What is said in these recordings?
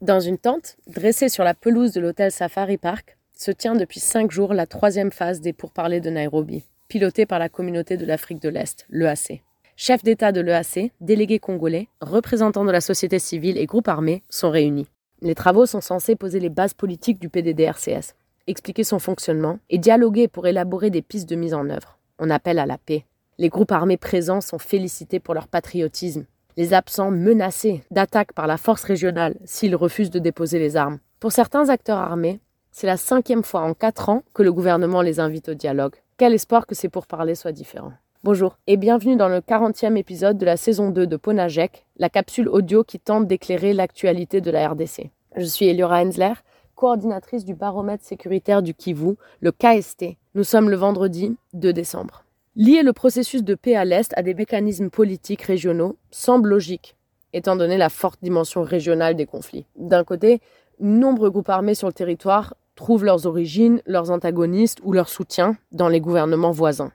Dans une tente, dressée sur la pelouse de l'hôtel Safari Park, se tient depuis cinq jours la troisième phase des pourparlers de Nairobi, pilotée par la communauté de l'Afrique de l'Est, l'EAC. Chefs d'État de l'EAC, délégués congolais, représentants de la société civile et groupes armés sont réunis. Les travaux sont censés poser les bases politiques du PDDRCS, expliquer son fonctionnement et dialoguer pour élaborer des pistes de mise en œuvre. On appelle à la paix. Les groupes armés présents sont félicités pour leur patriotisme. Les absents menacés d'attaque par la force régionale s'ils refusent de déposer les armes. Pour certains acteurs armés, c'est la cinquième fois en quatre ans que le gouvernement les invite au dialogue. Quel espoir que ces pourparlers soient différents. Bonjour et bienvenue dans le 40e épisode de la saison 2 de Ponajek, la capsule audio qui tente d'éclairer l'actualité de la RDC. Je suis Eliora Hensler, coordinatrice du baromètre sécuritaire du Kivu, le KST. Nous sommes le vendredi 2 décembre. Lier le processus de paix à l'Est à des mécanismes politiques régionaux semble logique, étant donné la forte dimension régionale des conflits. D'un côté, nombreux groupes armés sur le territoire trouvent leurs origines, leurs antagonistes ou leur soutien dans les gouvernements voisins.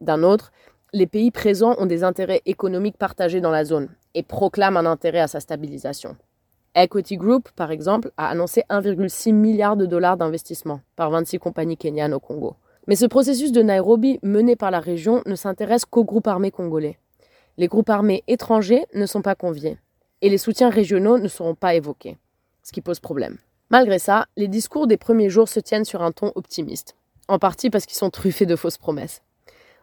D'un autre, les pays présents ont des intérêts économiques partagés dans la zone et proclament un intérêt à sa stabilisation. Equity Group, par exemple, a annoncé 1,6 milliard de dollars d'investissement par 26 compagnies kenyanes au Congo. Mais ce processus de Nairobi mené par la région ne s'intéresse qu'aux groupes armés congolais. Les groupes armés étrangers ne sont pas conviés et les soutiens régionaux ne seront pas évoqués, ce qui pose problème. Malgré ça, les discours des premiers jours se tiennent sur un ton optimiste, en partie parce qu'ils sont truffés de fausses promesses.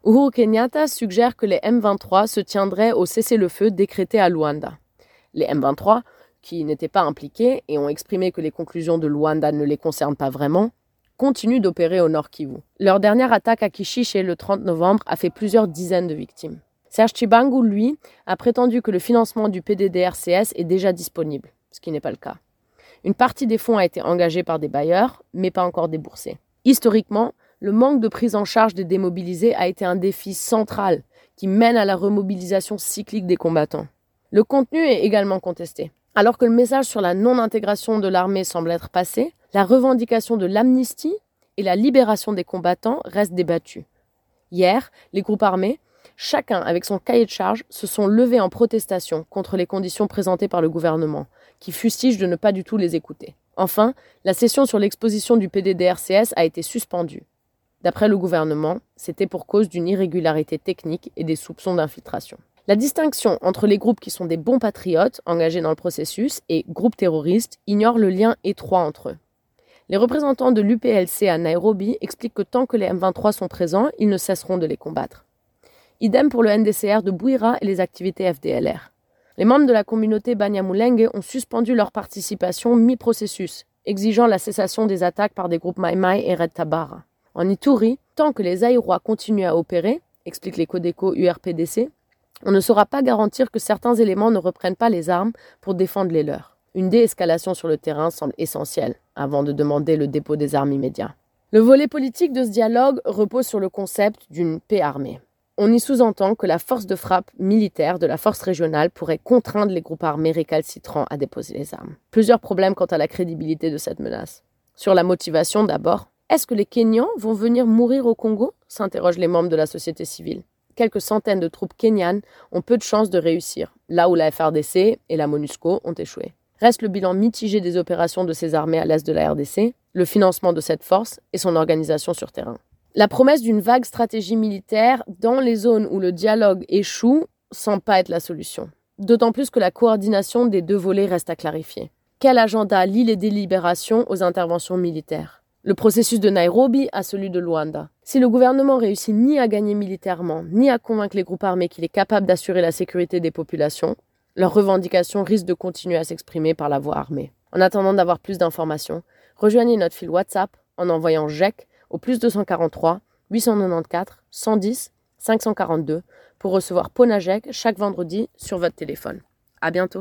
Uhuru Kenyatta suggère que les M23 se tiendraient au cessez-le-feu décrété à Luanda. Les M23, qui n'étaient pas impliqués et ont exprimé que les conclusions de Luanda ne les concernent pas vraiment, continuent d'opérer au Nord Kivu. Leur dernière attaque à Kishiche le 30 novembre a fait plusieurs dizaines de victimes. Serge Chibangu, lui, a prétendu que le financement du PDDRCS est déjà disponible, ce qui n'est pas le cas. Une partie des fonds a été engagée par des bailleurs, mais pas encore déboursée. Historiquement, le manque de prise en charge des démobilisés a été un défi central qui mène à la remobilisation cyclique des combattants. Le contenu est également contesté. Alors que le message sur la non-intégration de l'armée semble être passé, la revendication de l'amnistie et la libération des combattants restent débattues. Hier, les groupes armés, chacun avec son cahier de charge, se sont levés en protestation contre les conditions présentées par le gouvernement, qui fustige de ne pas du tout les écouter. Enfin, la session sur l'exposition du PDDRCS a été suspendue. D'après le gouvernement, c'était pour cause d'une irrégularité technique et des soupçons d'infiltration. La distinction entre les groupes qui sont des bons patriotes engagés dans le processus et groupes terroristes ignore le lien étroit entre eux. Les représentants de l'UPLC à Nairobi expliquent que tant que les M23 sont présents, ils ne cesseront de les combattre. Idem pour le NDCR de Bouira et les activités FDLR. Les membres de la communauté Banyamulenge ont suspendu leur participation mi-processus, exigeant la cessation des attaques par des groupes Maïmaï et Red Tabara. En Ituri, tant que les Aïrois continuent à opérer, expliquent les Codeco URPDC, on ne saura pas garantir que certains éléments ne reprennent pas les armes pour défendre les leurs. Une déescalation sur le terrain semble essentielle avant de demander le dépôt des armes immédiat. Le volet politique de ce dialogue repose sur le concept d'une paix armée. On y sous-entend que la force de frappe militaire de la force régionale pourrait contraindre les groupes armés récalcitrants à déposer les armes. Plusieurs problèmes quant à la crédibilité de cette menace. Sur la motivation d'abord. Est-ce que les Kenyans vont venir mourir au Congo? s'interrogent les membres de la société civile quelques centaines de troupes kenyanes ont peu de chances de réussir, là où la FRDC et la MONUSCO ont échoué. Reste le bilan mitigé des opérations de ces armées à l'est de la RDC, le financement de cette force et son organisation sur terrain. La promesse d'une vague stratégie militaire dans les zones où le dialogue échoue semble pas être la solution. D'autant plus que la coordination des deux volets reste à clarifier. Quel agenda lie les délibérations aux interventions militaires? Le processus de Nairobi à celui de Luanda. Si le gouvernement réussit ni à gagner militairement, ni à convaincre les groupes armés qu'il est capable d'assurer la sécurité des populations, leurs revendications risquent de continuer à s'exprimer par la voie armée. En attendant d'avoir plus d'informations, rejoignez notre fil WhatsApp en envoyant GEC au plus 243 894 110 542 pour recevoir Ponajek chaque vendredi sur votre téléphone. À bientôt.